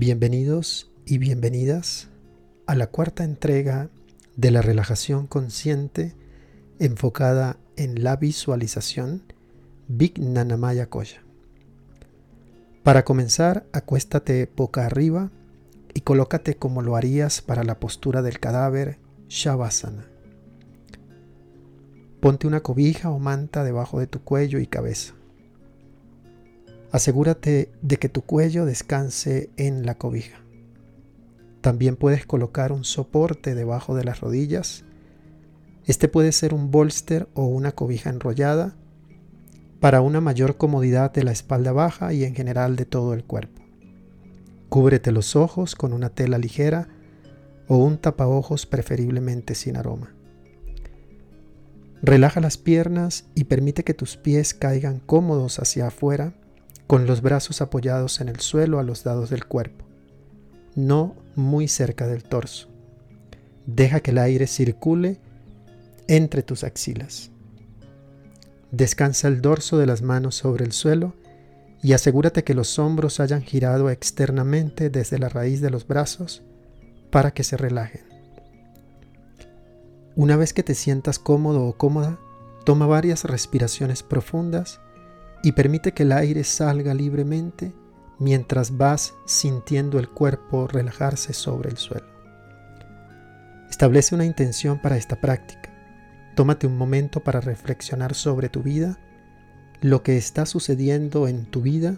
Bienvenidos y bienvenidas a la cuarta entrega de la relajación consciente enfocada en la visualización Big Nanamaya Koya. Para comenzar, acuéstate boca arriba y colócate como lo harías para la postura del cadáver Shavasana. Ponte una cobija o manta debajo de tu cuello y cabeza. Asegúrate de que tu cuello descanse en la cobija. También puedes colocar un soporte debajo de las rodillas. Este puede ser un bolster o una cobija enrollada para una mayor comodidad de la espalda baja y en general de todo el cuerpo. Cúbrete los ojos con una tela ligera o un tapaojos preferiblemente sin aroma. Relaja las piernas y permite que tus pies caigan cómodos hacia afuera con los brazos apoyados en el suelo a los lados del cuerpo, no muy cerca del torso. Deja que el aire circule entre tus axilas. Descansa el dorso de las manos sobre el suelo y asegúrate que los hombros hayan girado externamente desde la raíz de los brazos para que se relajen. Una vez que te sientas cómodo o cómoda, toma varias respiraciones profundas y permite que el aire salga libremente mientras vas sintiendo el cuerpo relajarse sobre el suelo. Establece una intención para esta práctica. Tómate un momento para reflexionar sobre tu vida, lo que está sucediendo en tu vida,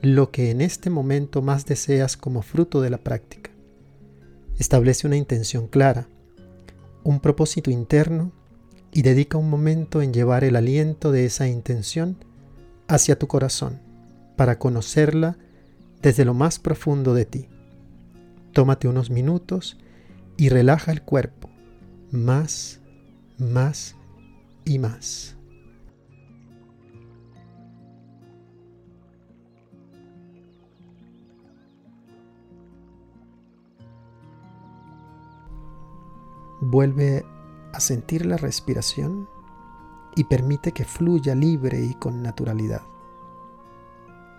lo que en este momento más deseas como fruto de la práctica. Establece una intención clara, un propósito interno y dedica un momento en llevar el aliento de esa intención hacia tu corazón para conocerla desde lo más profundo de ti. Tómate unos minutos y relaja el cuerpo más, más y más. Vuelve a sentir la respiración y permite que fluya libre y con naturalidad.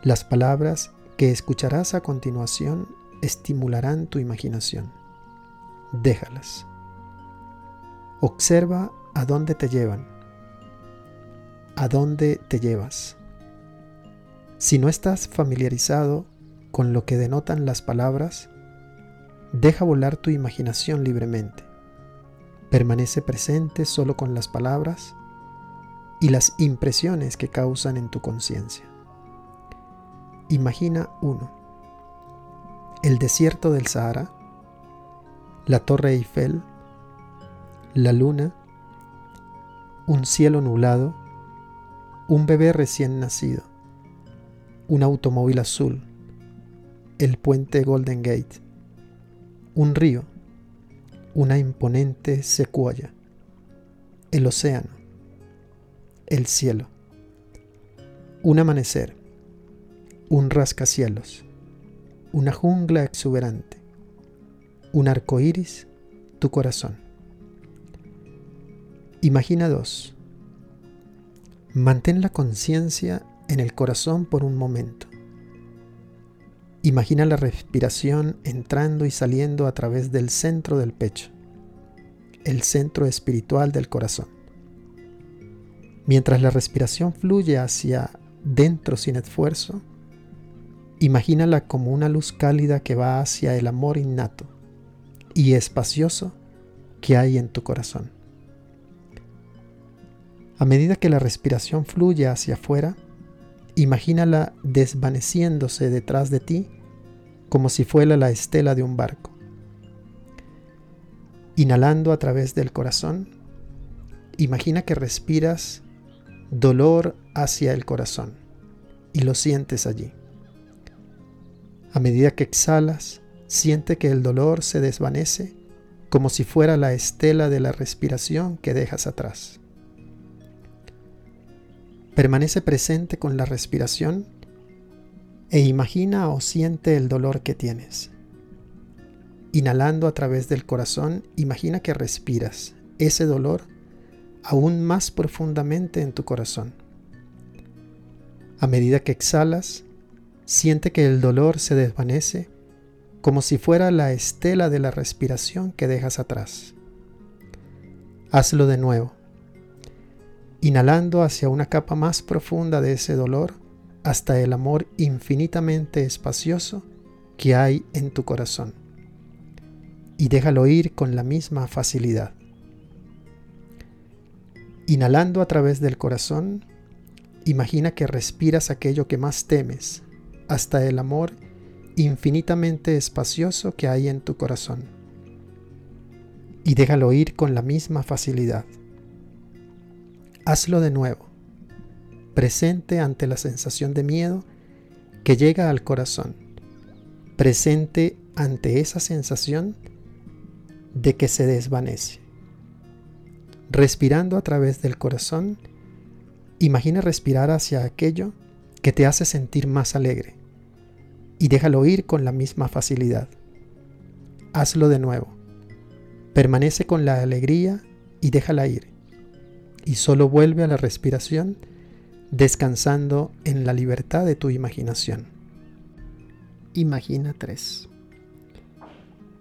Las palabras que escucharás a continuación estimularán tu imaginación. Déjalas. Observa a dónde te llevan. A dónde te llevas. Si no estás familiarizado con lo que denotan las palabras, deja volar tu imaginación libremente. Permanece presente solo con las palabras y las impresiones que causan en tu conciencia. Imagina uno. El desierto del Sahara, la Torre Eiffel, la luna, un cielo nublado, un bebé recién nacido, un automóvil azul, el puente Golden Gate, un río, una imponente secuoya, el océano, el cielo. Un amanecer, un rascacielos, una jungla exuberante, un arco iris, tu corazón. Imagina dos. Mantén la conciencia en el corazón por un momento. Imagina la respiración entrando y saliendo a través del centro del pecho, el centro espiritual del corazón. Mientras la respiración fluye hacia dentro sin esfuerzo, imagínala como una luz cálida que va hacia el amor innato y espacioso que hay en tu corazón. A medida que la respiración fluye hacia afuera, imagínala desvaneciéndose detrás de ti como si fuera la estela de un barco. Inhalando a través del corazón, imagina que respiras dolor hacia el corazón y lo sientes allí. A medida que exhalas, siente que el dolor se desvanece como si fuera la estela de la respiración que dejas atrás. Permanece presente con la respiración e imagina o siente el dolor que tienes. Inhalando a través del corazón, imagina que respiras ese dolor aún más profundamente en tu corazón. A medida que exhalas, siente que el dolor se desvanece como si fuera la estela de la respiración que dejas atrás. Hazlo de nuevo, inhalando hacia una capa más profunda de ese dolor hasta el amor infinitamente espacioso que hay en tu corazón. Y déjalo ir con la misma facilidad. Inhalando a través del corazón, imagina que respiras aquello que más temes, hasta el amor infinitamente espacioso que hay en tu corazón. Y déjalo ir con la misma facilidad. Hazlo de nuevo, presente ante la sensación de miedo que llega al corazón, presente ante esa sensación de que se desvanece. Respirando a través del corazón, imagina respirar hacia aquello que te hace sentir más alegre y déjalo ir con la misma facilidad. Hazlo de nuevo. Permanece con la alegría y déjala ir. Y solo vuelve a la respiración descansando en la libertad de tu imaginación. Imagina 3.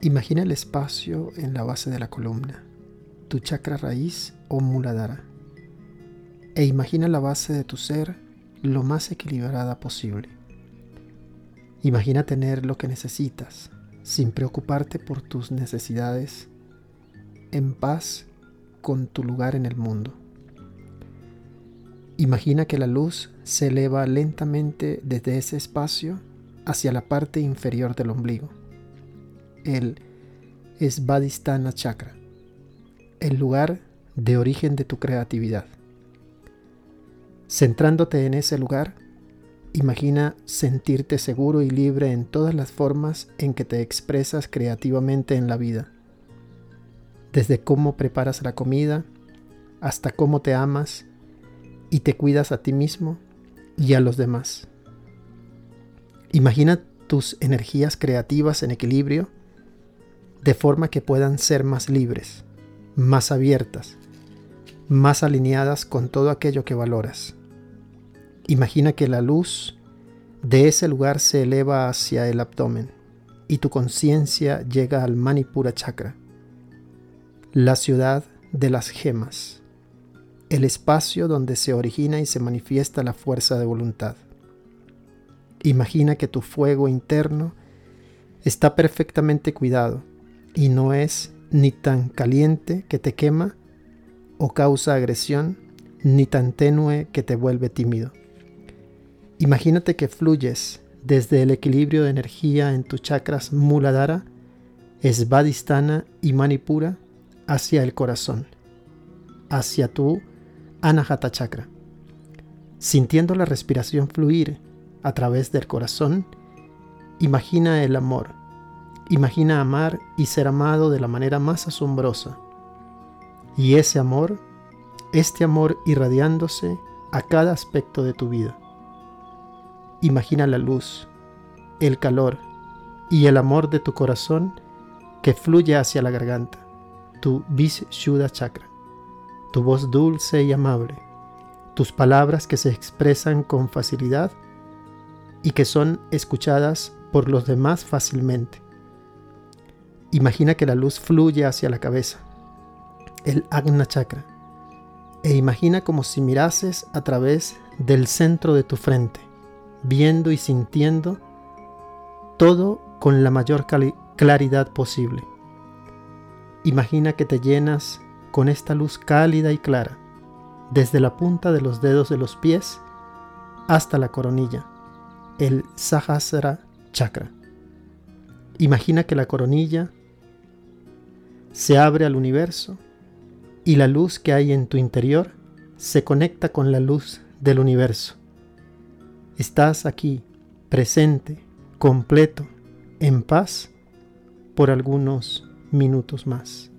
Imagina el espacio en la base de la columna, tu chakra raíz o muladhara. E imagina la base de tu ser lo más equilibrada posible. Imagina tener lo que necesitas, sin preocuparte por tus necesidades, en paz con tu lugar en el mundo. Imagina que la luz se eleva lentamente desde ese espacio hacia la parte inferior del ombligo, el Svadhisthana Chakra, el lugar de origen de tu creatividad. Centrándote en ese lugar, Imagina sentirte seguro y libre en todas las formas en que te expresas creativamente en la vida. Desde cómo preparas la comida hasta cómo te amas y te cuidas a ti mismo y a los demás. Imagina tus energías creativas en equilibrio de forma que puedan ser más libres, más abiertas, más alineadas con todo aquello que valoras. Imagina que la luz de ese lugar se eleva hacia el abdomen y tu conciencia llega al Manipura Chakra, la ciudad de las gemas, el espacio donde se origina y se manifiesta la fuerza de voluntad. Imagina que tu fuego interno está perfectamente cuidado y no es ni tan caliente que te quema o causa agresión, ni tan tenue que te vuelve tímido. Imagínate que fluyes desde el equilibrio de energía en tus chakras Muladhara, Svadhisthana y Manipura hacia el corazón, hacia tu Anahata Chakra. Sintiendo la respiración fluir a través del corazón, imagina el amor. Imagina amar y ser amado de la manera más asombrosa. Y ese amor, este amor irradiándose a cada aspecto de tu vida. Imagina la luz, el calor y el amor de tu corazón que fluye hacia la garganta, tu Vishuddha Chakra, tu voz dulce y amable, tus palabras que se expresan con facilidad y que son escuchadas por los demás fácilmente. Imagina que la luz fluye hacia la cabeza, el Agna Chakra, e imagina como si mirases a través del centro de tu frente viendo y sintiendo todo con la mayor claridad posible. Imagina que te llenas con esta luz cálida y clara, desde la punta de los dedos de los pies hasta la coronilla, el Sahasrara Chakra. Imagina que la coronilla se abre al universo y la luz que hay en tu interior se conecta con la luz del universo Estás aquí, presente, completo, en paz, por algunos minutos más.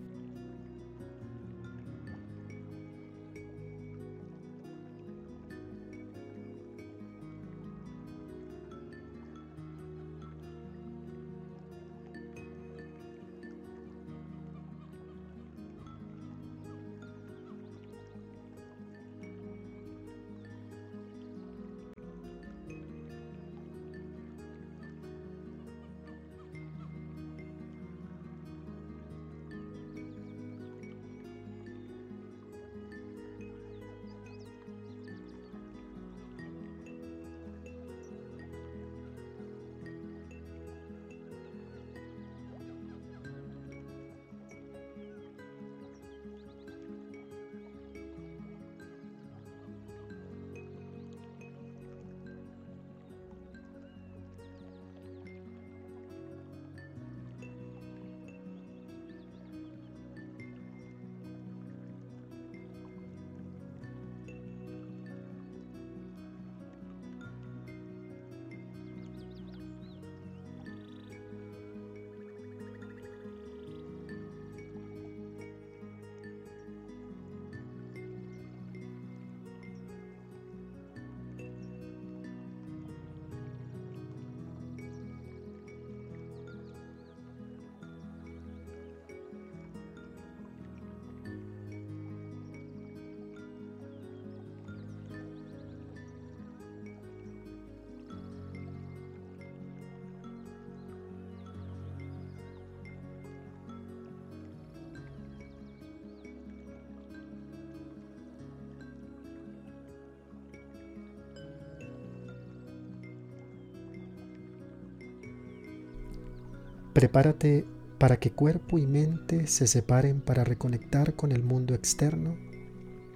Prepárate para que cuerpo y mente se separen para reconectar con el mundo externo,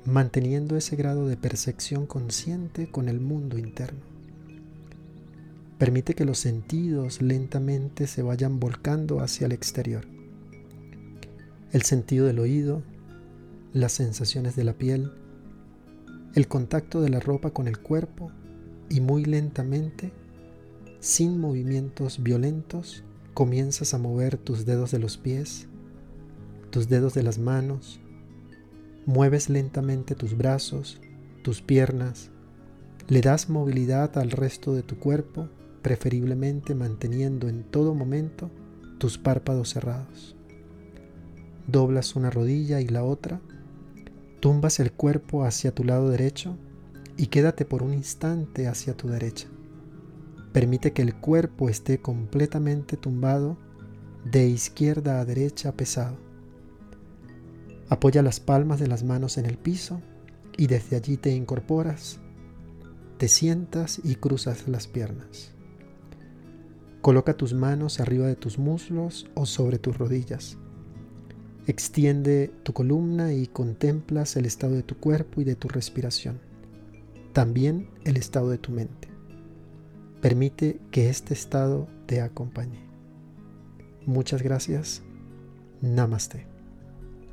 manteniendo ese grado de percepción consciente con el mundo interno. Permite que los sentidos lentamente se vayan volcando hacia el exterior. El sentido del oído, las sensaciones de la piel, el contacto de la ropa con el cuerpo y muy lentamente, sin movimientos violentos, comienzas a mover tus dedos de los pies, tus dedos de las manos, mueves lentamente tus brazos, tus piernas, le das movilidad al resto de tu cuerpo, preferiblemente manteniendo en todo momento tus párpados cerrados. Doblas una rodilla y la otra, tumbas el cuerpo hacia tu lado derecho y quédate por un instante hacia tu derecha. Permite que el cuerpo esté completamente tumbado de izquierda a derecha pesado. Apoya las palmas de las manos en el piso y desde allí te incorporas, te sientas y cruzas las piernas. Coloca tus manos arriba de tus muslos o sobre tus rodillas. Extiende tu columna y contemplas el estado de tu cuerpo y de tu respiración. También el estado de tu mente. Permite que este estado te acompañe. Muchas gracias. Namaste.